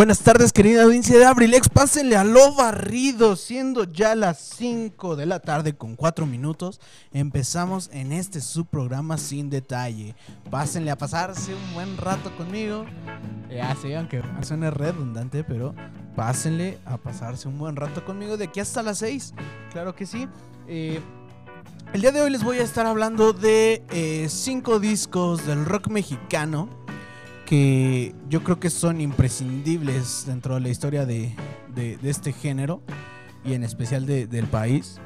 Buenas tardes, querida audiencia de Abrilex. Pásenle a lo barrido, siendo ya las 5 de la tarde con 4 minutos. Empezamos en este subprograma sin detalle. Pásenle a pasarse un buen rato conmigo. Ya sé, aunque suene redundante, pero pásenle a pasarse un buen rato conmigo de aquí hasta las 6. Claro que sí. Eh, el día de hoy les voy a estar hablando de 5 discos del rock mexicano que yo creo que son imprescindibles dentro de la historia de, de, este género y en especial de, del país.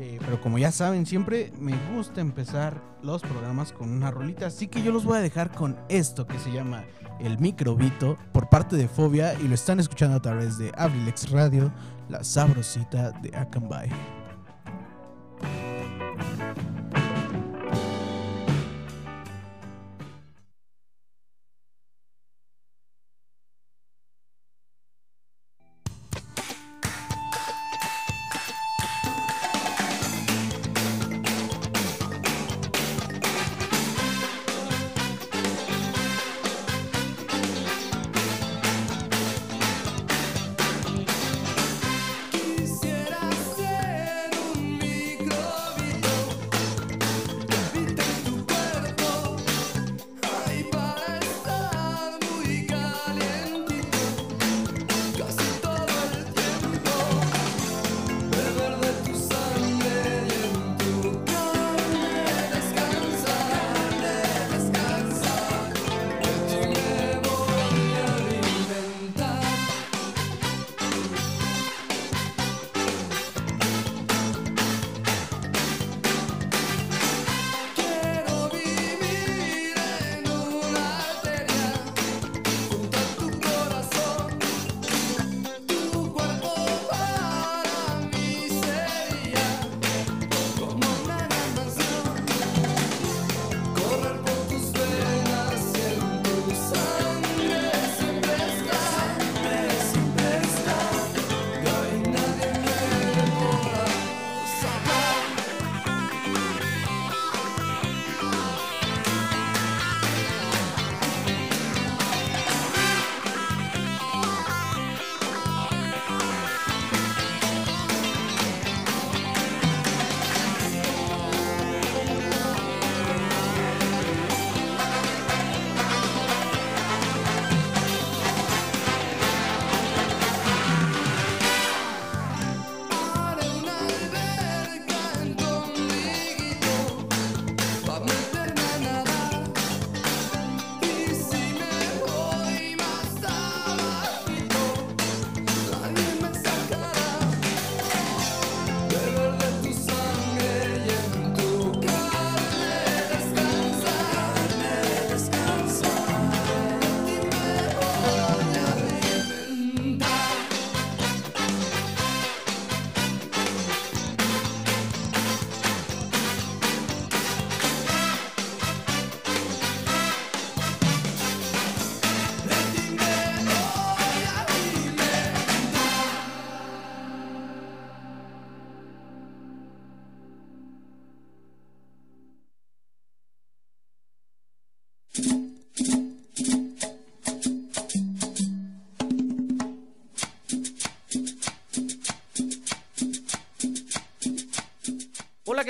Eh, pero como ya saben, siempre me gusta empezar los programas con una rolita, así que yo los voy a dejar con esto que se llama El Microbito por parte de Fobia y lo están escuchando a través de Abrilex Radio, la sabrosita de Acambay.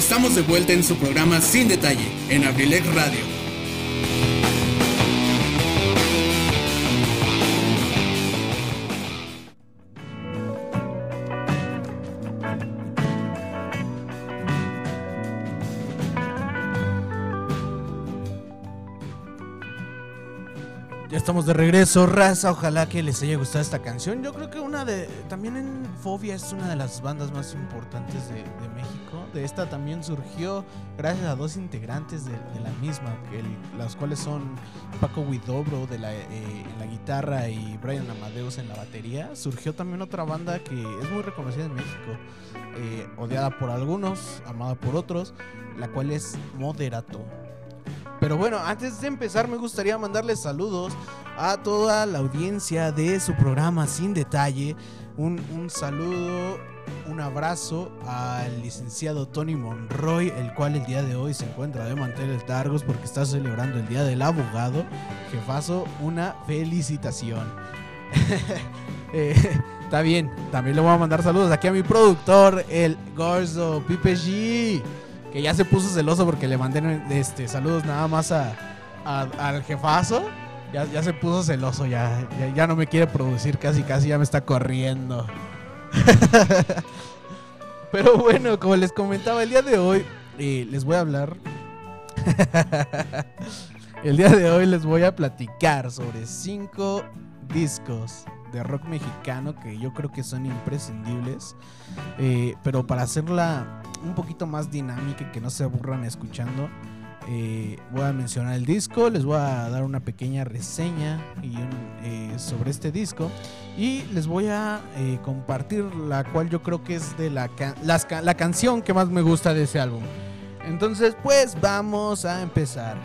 Estamos de vuelta en su programa Sin Detalle, en Abrilex Radio. Estamos de regreso, raza. Ojalá que les haya gustado esta canción. Yo creo que una de. También en Fobia es una de las bandas más importantes de, México. De esta también surgió gracias a dos integrantes de, la misma, que las cuales son Paco Huidobro de la, eh, en la guitarra y Brian Amadeus en la batería. Surgió también otra banda que es muy reconocida en México, eh, odiada por algunos, amada por otros, la cual es Moderato. Pero bueno, antes de empezar me gustaría mandarles saludos a toda la audiencia de su programa Sin Detalle. Un, un saludo, un abrazo al licenciado Tony Monroy, el cual el día de hoy se encuentra de manteles largos porque está celebrando el Día del Abogado. Jefazo, una felicitación. Eh, está bien, también le voy a mandar saludos aquí a mi productor, el Gorzo Pipe G que ya se puso celoso porque le mandé este, saludos nada más a, al jefazo. Ya, ya se puso celoso, ya, ya, no me quiere producir casi, casi ya me está corriendo. Pero bueno, como les comentaba, el día de hoy les voy a hablar. el día de hoy les voy a platicar sobre cinco discos de rock mexicano que yo creo que son imprescindibles. Eh, pero para hacerla un poquito más dinámica y que no se aburran escuchando, eh, voy a mencionar el disco, les voy a dar una pequeña reseña eh, sobre este disco y les voy a compartir la cual yo creo que es de la, la canción que más me gusta de ese álbum. Entonces, pues vamos a empezar.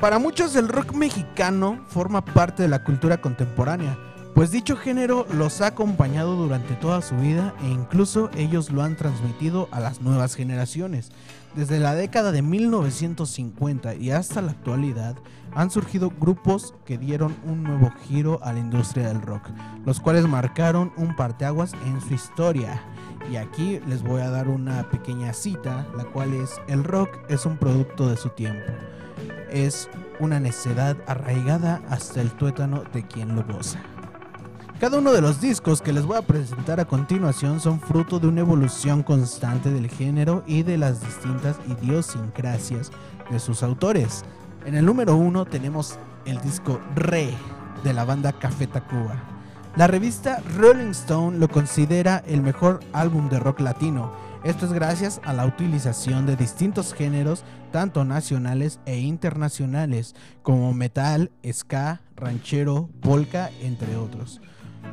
Para muchos el rock mexicano forma parte de la cultura contemporánea, pues dicho género los ha acompañado durante toda su vida e incluso ellos lo han transmitido a las nuevas generaciones. Desde la década de 1950 y hasta la actualidad han surgido grupos que dieron un nuevo giro a la industria del rock, los cuales marcaron un parteaguas en su historia. Y aquí les voy a dar una pequeña cita, la cual es, el rock es un producto de su tiempo. Es una necedad arraigada hasta el tuétano de quien lo goza. Cada uno de los discos que les voy a presentar a continuación son fruto de una evolución constante del género y de las distintas idiosincrasias de sus autores. En el número uno tenemos el disco Re de la banda Café Tacuba. La revista Rolling Stone lo considera el mejor álbum de rock latino. Esto es gracias a la utilización de distintos géneros, tanto nacionales e internacionales, como metal, ska, ranchero, polka, entre otros.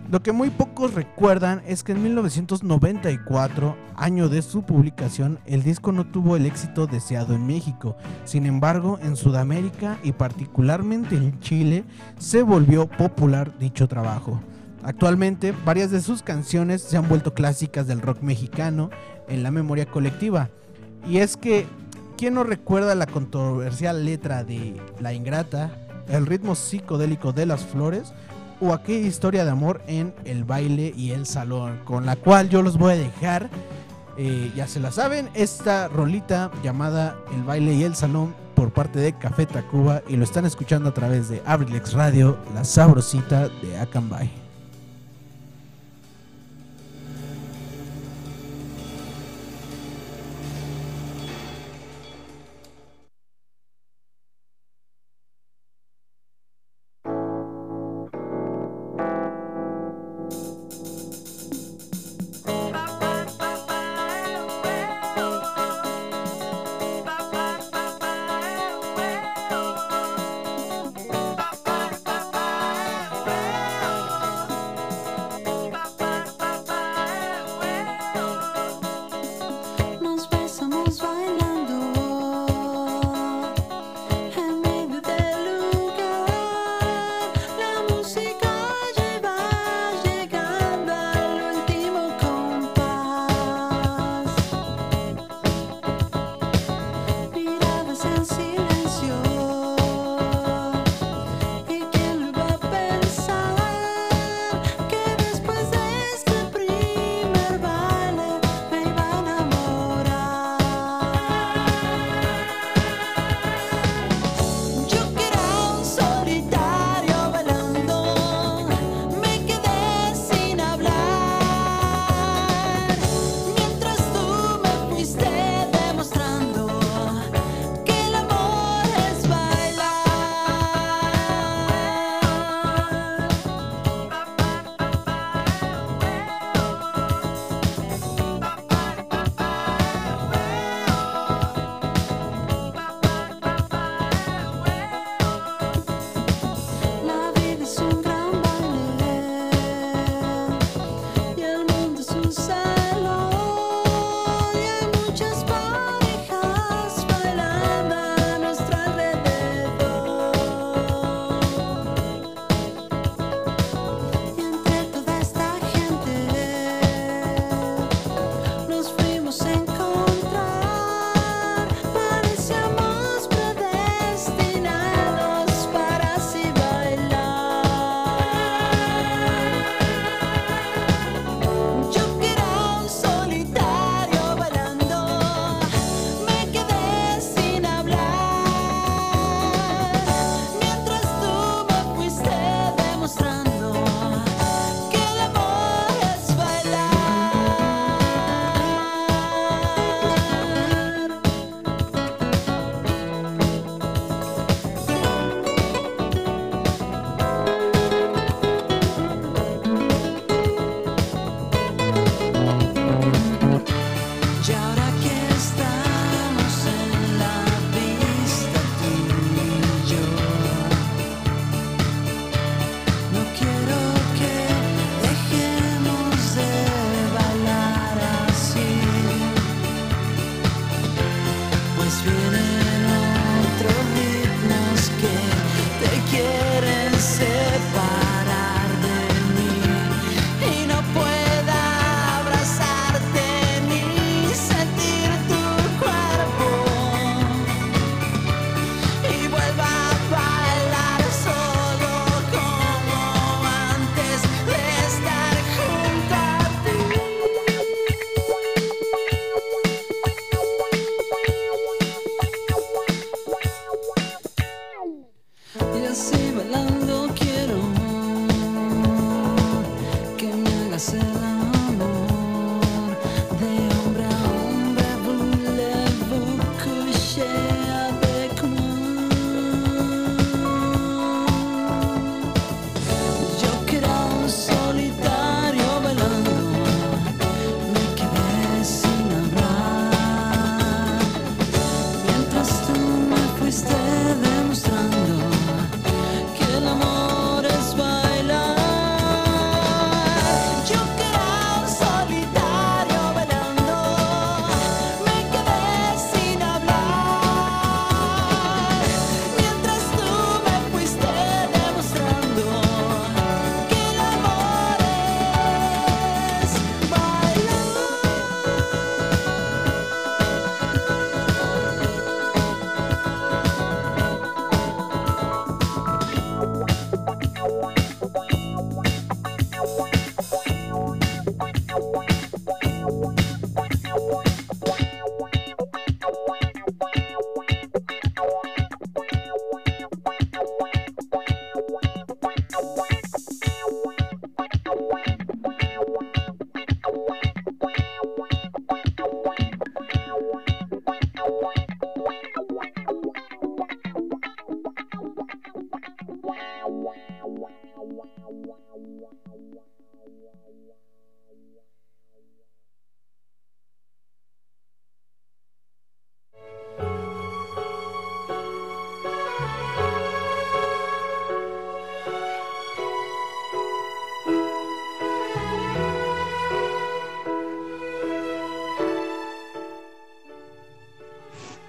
Lo que muy pocos recuerdan es que en 1994, año de su publicación, el disco no tuvo el éxito deseado en México. Sin embargo, en Sudamérica y particularmente en Chile, se volvió popular dicho trabajo. Actualmente, varias de sus canciones se han vuelto clásicas del rock mexicano en la memoria colectiva. Y es que, ¿quién no recuerda la controversial letra de La Ingrata, el ritmo psicodélico de las flores o aquella historia de amor en El baile y el salón? Con la cual yo los voy a dejar, eh, ya se la saben, esta rolita llamada El baile y el salón por parte de Café Tacuba y lo están escuchando a través de Abrilex Radio, la sabrosita de Acambay.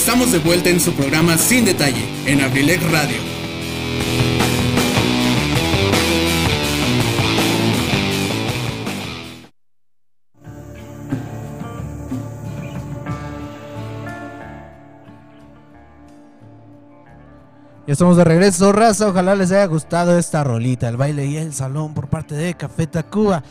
Estamos de vuelta en su programa Sin Detalle, en Abrilex Radio. Ya estamos de regreso, raza. Ojalá les haya gustado esta rolita, el baile y el salón por parte de Café Tacuba.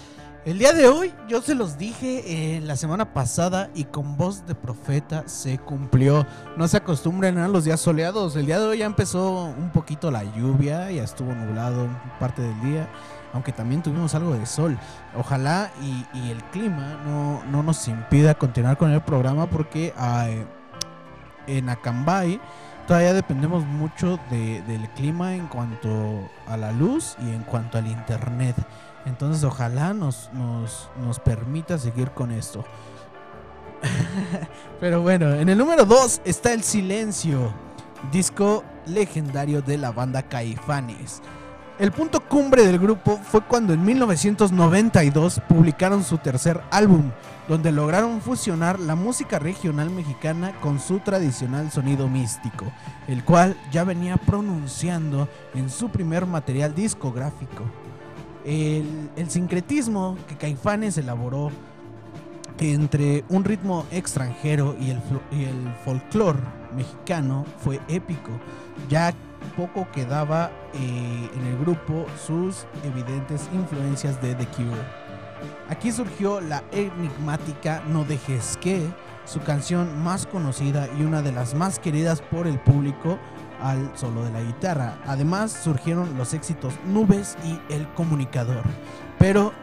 El día de hoy, yo se los dije eh, la semana pasada y con voz de profeta se cumplió. No se acostumbren a los días soleados. El día de hoy ya empezó un poquito la lluvia, ya estuvo nublado parte del día, aunque también tuvimos algo de sol. Ojalá y, el clima no, no nos impida continuar con el programa porque en Acambay todavía dependemos mucho de- del clima en cuanto a la luz y en cuanto al internet. Entonces ojalá nos, nos, nos permita seguir con esto. Pero bueno, en el número 2 está El Silencio, disco legendario de la banda Caifanes. El punto cumbre del grupo fue cuando en 1992 publicaron su tercer álbum, donde lograron fusionar la música regional mexicana con su tradicional sonido místico, el cual ya venía pronunciando en su primer material discográfico. El, sincretismo que Caifanes elaboró entre un ritmo extranjero y el, flo- y el folclore mexicano fue épico, ya poco quedaba eh, en el grupo sus evidentes influencias de The Cure. Aquí surgió la enigmática No dejes que, su canción más conocida y una de las más queridas por el público al solo de la guitarra. Además surgieron los éxitos Nubes y El Comunicador. Pero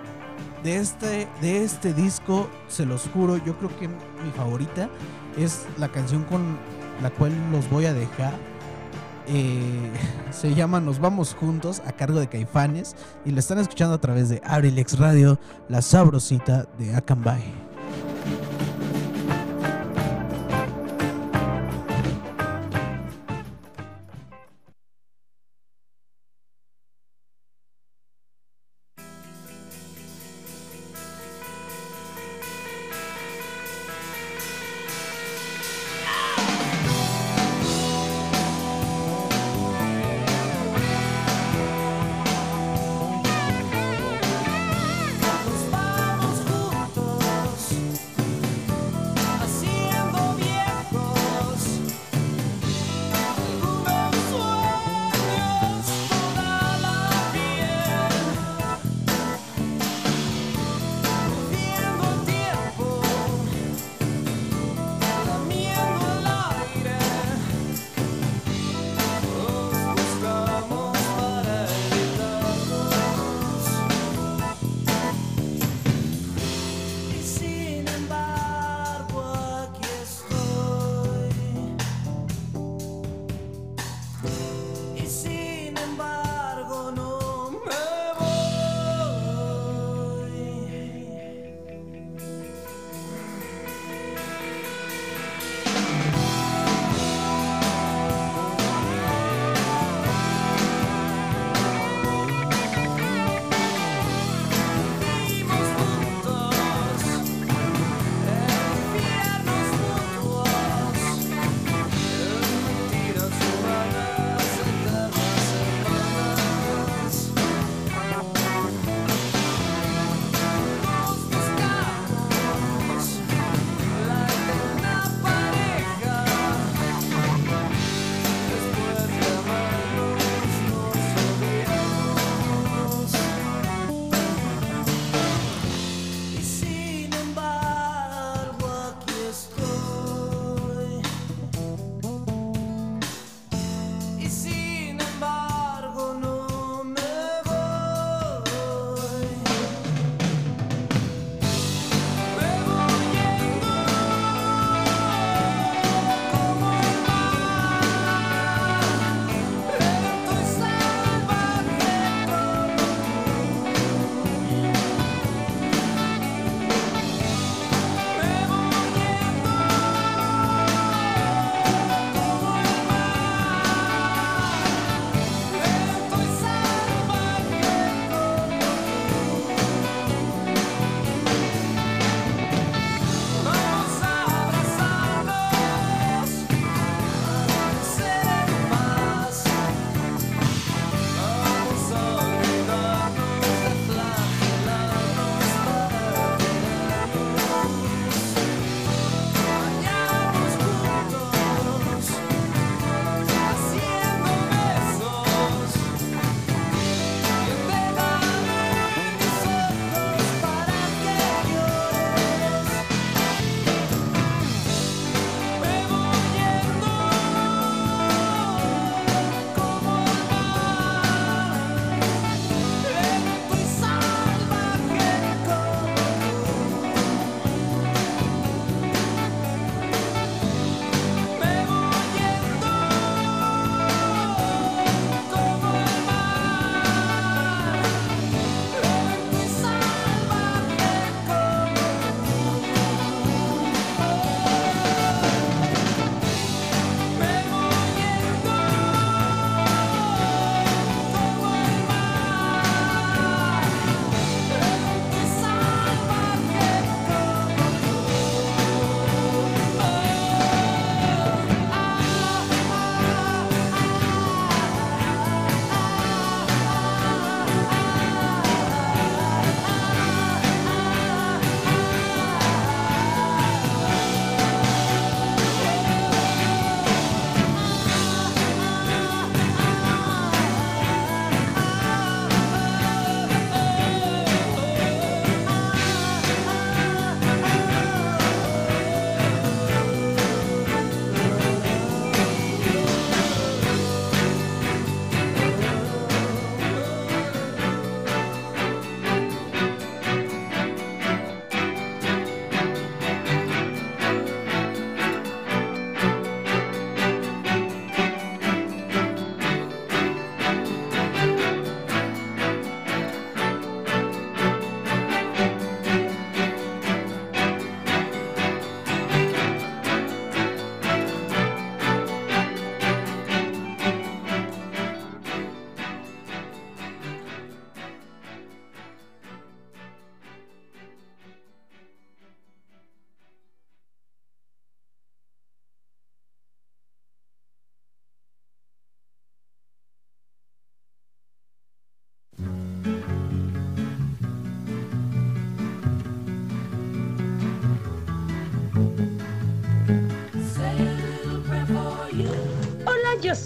de este, de este disco, se los juro, yo creo que mi favorita es la canción con la cual los voy a dejar. Eh, se llama Nos Vamos Juntos a cargo de Caifanes y lo están escuchando a través de Abrilex Radio, la sabrosita de Acambay.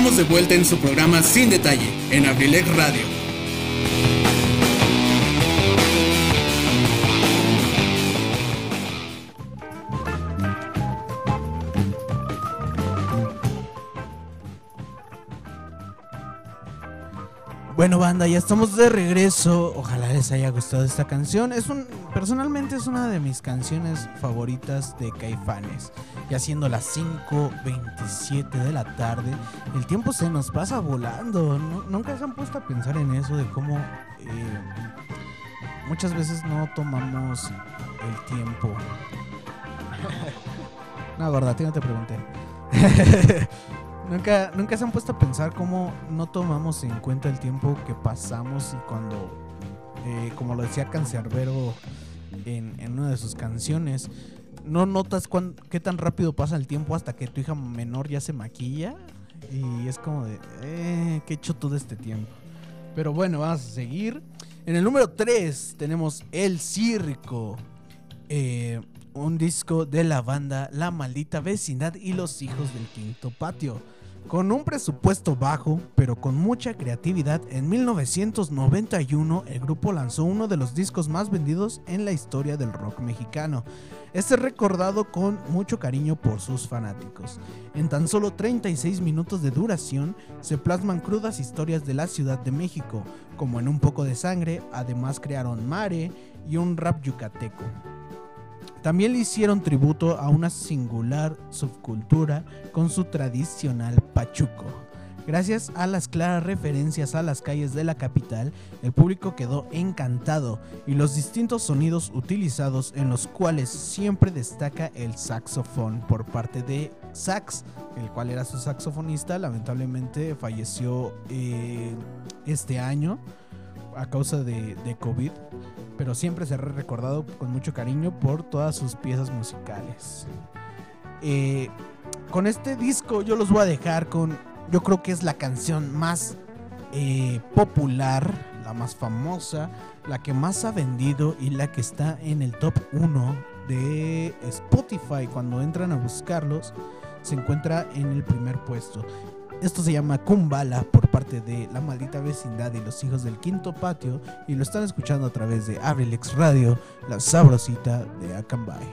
Estamos de vuelta en su programa Sin Detalle, en Abrilec Radio. Bueno, banda, ya estamos de regreso. Ojalá les haya gustado esta canción. Es un, personalmente es una de mis canciones favoritas de Caifanes. Ya siendo las 5:27 de la tarde, el tiempo se nos pasa volando. Nunca se han puesto a pensar en eso de cómo eh, muchas veces no tomamos el tiempo. no, gorda, a ti no te pregunté. Nunca, nunca se han puesto a pensar cómo no tomamos en cuenta el tiempo que pasamos y cuando, eh, como lo decía Cancerbero en, una de sus canciones, no notas cuán, qué tan rápido pasa el tiempo hasta que tu hija menor ya se maquilla y es como de, eh, ¿qué he hecho todo este tiempo? Pero bueno, vamos a seguir. En el número 3 tenemos El Circo. Eh, un disco de la banda La Maldita Vecindad y Los Hijos del Quinto Patio. Con un presupuesto bajo, pero con mucha creatividad, en 1991 el grupo lanzó uno de los discos más vendidos en la historia del rock mexicano. Este es recordado con mucho cariño por sus fanáticos. En tan solo 36 minutos de duración se plasman crudas historias de la Ciudad de México, como en Un poco de sangre, además crearon Mare y un rap yucateco. También le hicieron tributo a una singular subcultura con su tradicional pachuco. Gracias a las claras referencias a las calles de la capital, el público quedó encantado y los distintos sonidos utilizados en los cuales siempre destaca el saxofón por parte de Sax, el cual era su saxofonista, lamentablemente falleció eh, este año a causa de, COVID pero siempre será recordado con mucho cariño por todas sus piezas musicales. Eh, con este disco yo los voy a dejar con, yo creo que es la canción más eh, popular, la más famosa, la que más ha vendido y la que está en el top 1 de Spotify. Cuando entran a buscarlos, se encuentra en el primer puesto. Esto se llama Kumbala por parte de La Maldita Vecindad y los Hijos del Quinto Patio y lo están escuchando a través de Abrilex Radio, la sabrosita de Acambay.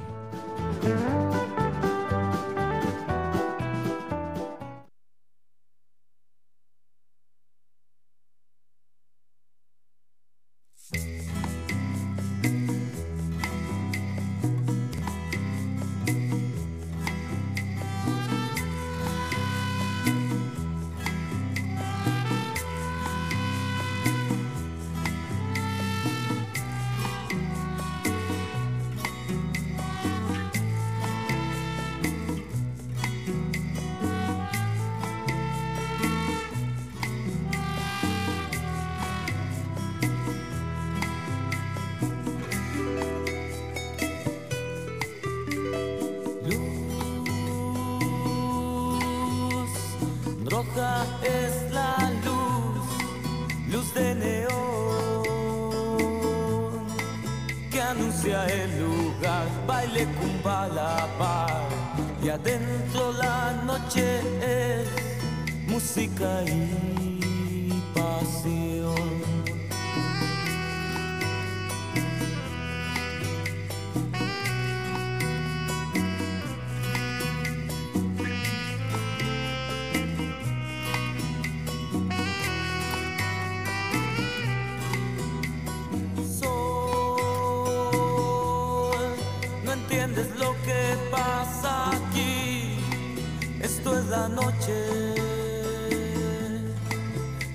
Entiendes lo que pasa aquí. Esto es la noche.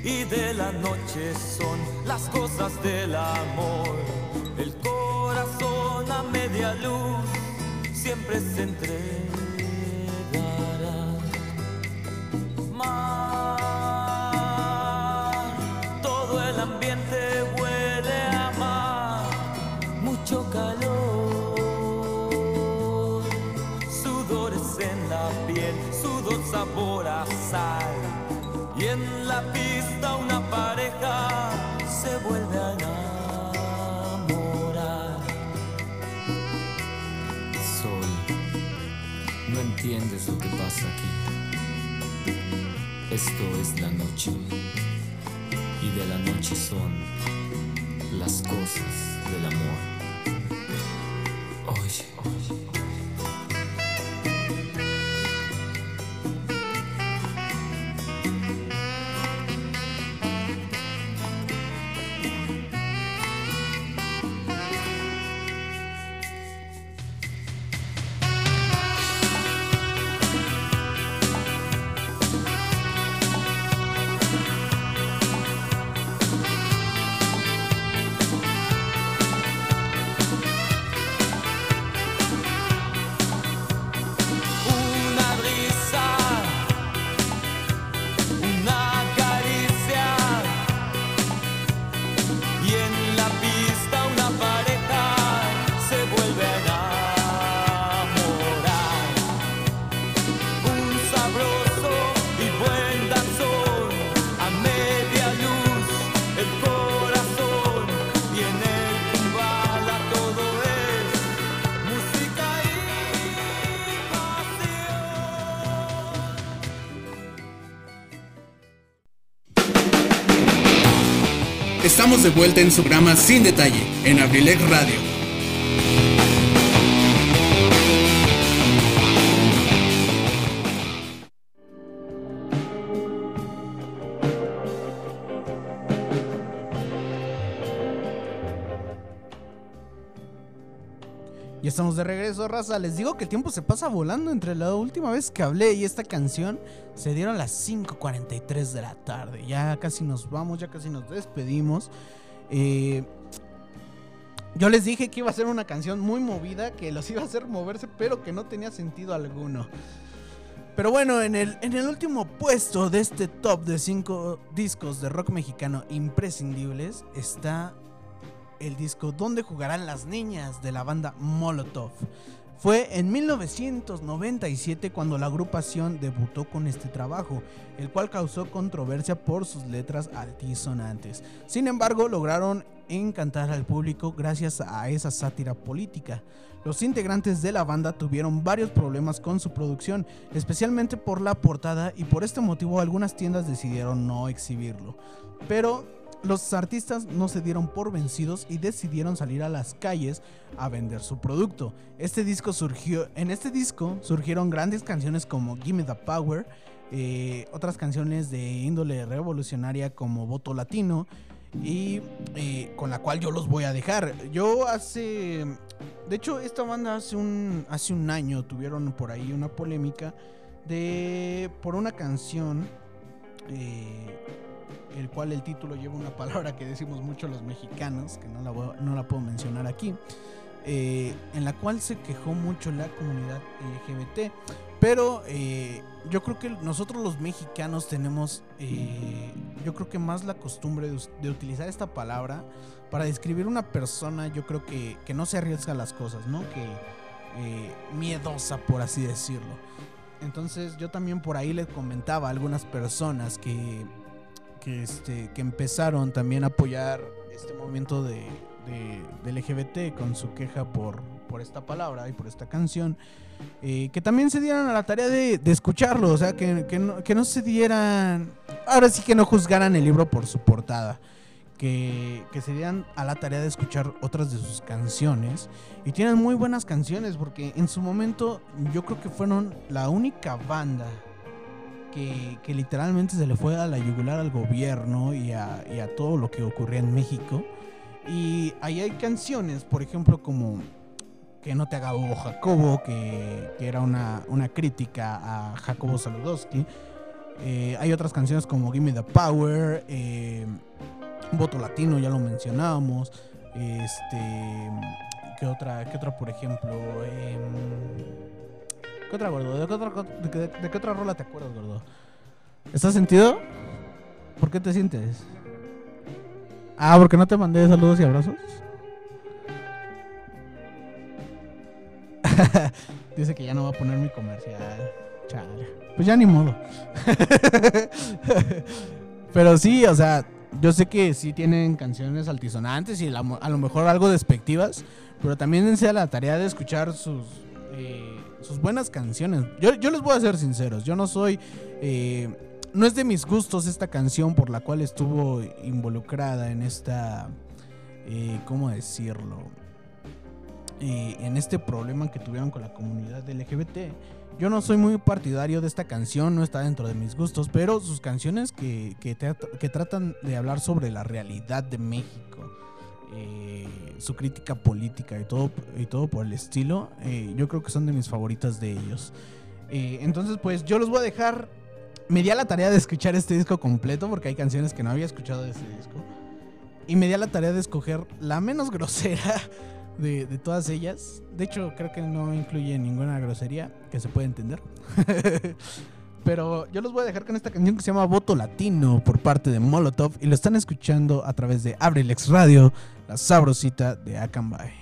Y de la noche son las cosas del amor. El corazón a media luz siempre se entregará. Aquí. Esto es la noche y de la noche son las cosas del amor. De vuelta en su programa Sin Detalle en Abrilec Radio. Estamos de regreso, raza. Les digo que el tiempo se pasa volando entre la última vez que hablé y esta canción se dieron las 5.43 de la tarde. Ya casi nos vamos, ya casi nos despedimos. Eh, yo les dije que iba a ser una canción muy movida, que los iba a hacer moverse, pero que no tenía sentido alguno. Pero bueno, en el, en el último puesto de este top de 5 discos de rock mexicano imprescindibles está el disco Donde jugarán las niñas de la banda Molotov. Fue en 1997 cuando la agrupación debutó con este trabajo, el cual causó controversia por sus letras altisonantes. Sin embargo, lograron encantar al público gracias a esa sátira política. Los integrantes de la banda tuvieron varios problemas con su producción, especialmente por la portada y por este motivo algunas tiendas decidieron no exhibirlo. Pero los artistas no se dieron por vencidos y decidieron salir a las calles a vender su producto. Este disco surgió, en este disco surgieron grandes canciones como Gimme the Power, eh, otras canciones de índole revolucionaria como Voto Latino y eh, con la cual yo los voy a dejar. Yo hace, de hecho esta banda hace un hace un año tuvieron por ahí una polémica de por una canción. eh, el cual el título lleva una palabra que decimos mucho los mexicanos, que no la, no la puedo mencionar aquí, eh, en la cual se quejó mucho la comunidad LGBT. Pero eh, yo creo que nosotros los mexicanos tenemos, eh, yo creo que más la costumbre de, utilizar esta palabra para describir una persona, yo creo que, que no se arriesga las cosas, ¿no? Que miedosa, por así decirlo. Entonces yo también por ahí les comentaba a algunas personas que que, este, que empezaron también a apoyar este movimiento de, de- LGBT con su queja por, por esta palabra y por esta canción, eh, que también se dieran a la tarea de, de escucharlo, o sea, que, que no, que no se dieran, ahora sí que no juzgaran el libro por su portada. Que, que se dieran a la tarea de escuchar otras de sus canciones. Y tienen muy buenas canciones porque en su momento yo creo que fueron la única banda que, literalmente se le fue a la yugular al gobierno y a, todo lo que ocurría en México. Y ahí hay canciones, por ejemplo, como Que no te haga bobo Jacobo, que, era una, crítica a Jacobo Saludowski. Eh, hay otras canciones como Gimme the Power, eh, Voto Latino, ya lo mencionábamos. Este, ¿Qué otra, qué otra por ejemplo? Em, ¿Qué otra, gordo? ¿De qué otra, de, de qué otra rola te acuerdas, gordo? ¿Estás sentido? ¿Por qué te sientes? Ah, porque no te mandé saludos y abrazos. Dice que ya no va a poner mi comercial. Chale. Pues ya ni modo. Pero sí, o sea, yo sé que sí tienen canciones altisonantes y a lo mejor algo despectivas, pero también dense a la tarea de escuchar sus, eh, sus buenas canciones. Yo, yo les voy a ser sinceros, yo no soy... eh, no es de mis gustos esta canción por la cual estuvo involucrada en esta... eh, ¿Cómo decirlo? Eh, en este problema que tuvieron con la comunidad LGBT. Yo no soy muy partidario de esta canción, no está dentro de mis gustos, pero sus canciones que, que, tra- que tratan de hablar sobre la realidad de México, eh, su crítica política y todo, y todo por el estilo, eh, yo creo que son de mis favoritas de ellos. Eh, entonces, pues yo los voy a dejar. Me di a la tarea de escuchar este disco completo porque hay canciones que no había escuchado de este disco. Y me di a la tarea de escoger la menos grosera de, todas ellas. De hecho, creo que no incluye ninguna grosería que se pueda entender. Pero yo los voy a dejar con esta canción que se llama Voto Latino por parte de Molotov y lo están escuchando a través de Abrilex Radio, la sabrosita de Akanbay.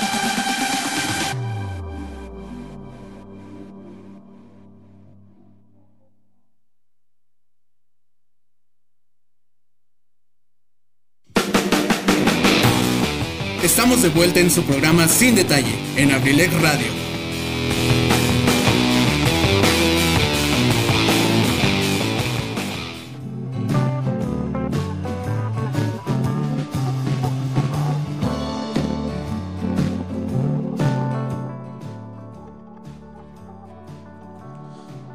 Estamos de vuelta en su programa Sin Detalle, en Abrilec Radio.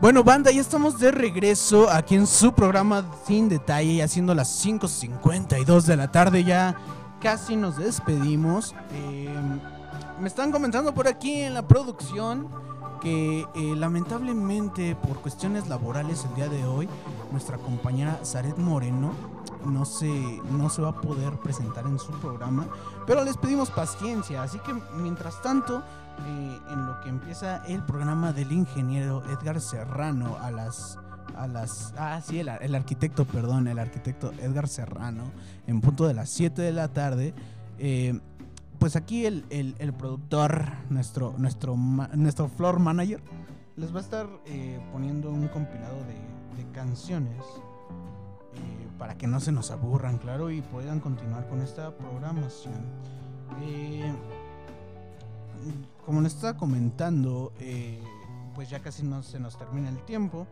Bueno, banda, ya estamos de regreso aquí en su programa Sin Detalle, haciendo las 5.52 de la tarde ya casi nos despedimos. Eh, me están comentando por aquí en la producción que eh, lamentablemente por cuestiones laborales el día de hoy nuestra compañera Zaret Moreno no se, no se va a poder presentar en su programa, pero les pedimos paciencia, así que mientras tanto, eh, en lo que empieza el programa del ingeniero Edgar Serrano a las a las. Ah, sí, el, el, arquitecto, perdón, el arquitecto Edgar Serrano, en punto de las 7 de la tarde. Eh, pues aquí el, el, el, productor, nuestro, nuestro, nuestro floor manager, les va a estar eh, poniendo un compilado de, de canciones eh, para que no se nos aburran, claro, y puedan continuar con esta programación. Eh, como les estaba comentando, pues ya casi no se nos termina el tiempo.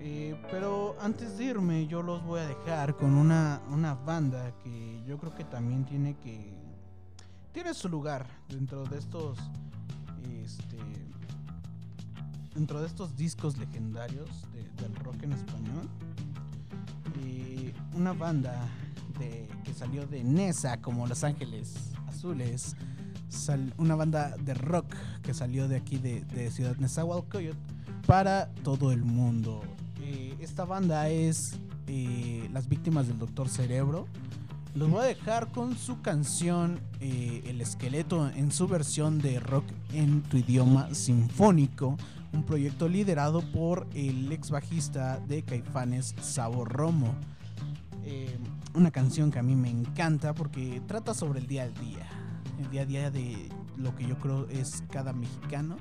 Eh, pero antes de irme, yo los voy a dejar con una, una banda que yo creo que también tiene que. Tiene su lugar dentro de estos. Este. Dentro de estos discos legendarios de, del rock en español. Eh, una banda que salió de Nesa, como Los Ángeles Azules. Una banda de rock que salió de aquí de, de Ciudad Nezahualcóyotl para todo el mundo esta banda es eh, Las Víctimas del Doctor Cerebro. Los voy a dejar con su canción eh, El Esqueleto en su versión de rock en tu idioma sinfónico. Un proyecto liderado por el ex bajista de Caifanes, Sabor Romo. Eh, una canción que a mí me encanta porque trata sobre el día al día. El día a día de lo que yo creo es cada mexicano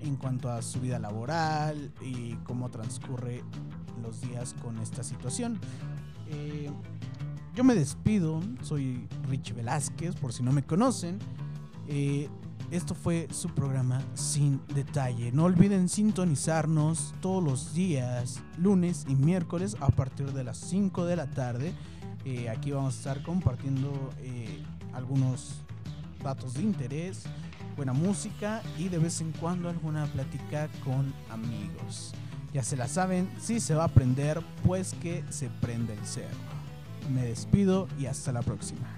en cuanto a su vida laboral y cómo transcurre los días con esta situación. Eh, yo me despido, soy Rich Velázquez, por si no me conocen. Eh, esto fue su programa Sin Detalle. No olviden sintonizarnos todos los días, lunes y miércoles, a partir de las 5 de la tarde. Eh, aquí vamos a estar compartiendo algunos datos de interés, buena música y de vez en cuando alguna plática con amigos. Ya se la saben, si se va a prender, pues que se prende el cerro. Me despido y hasta la próxima.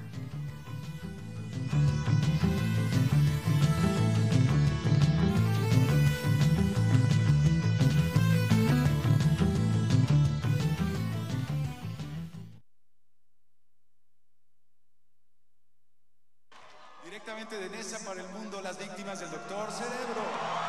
Directamente de Nesa para el mundo, las víctimas del doctor Cerebro.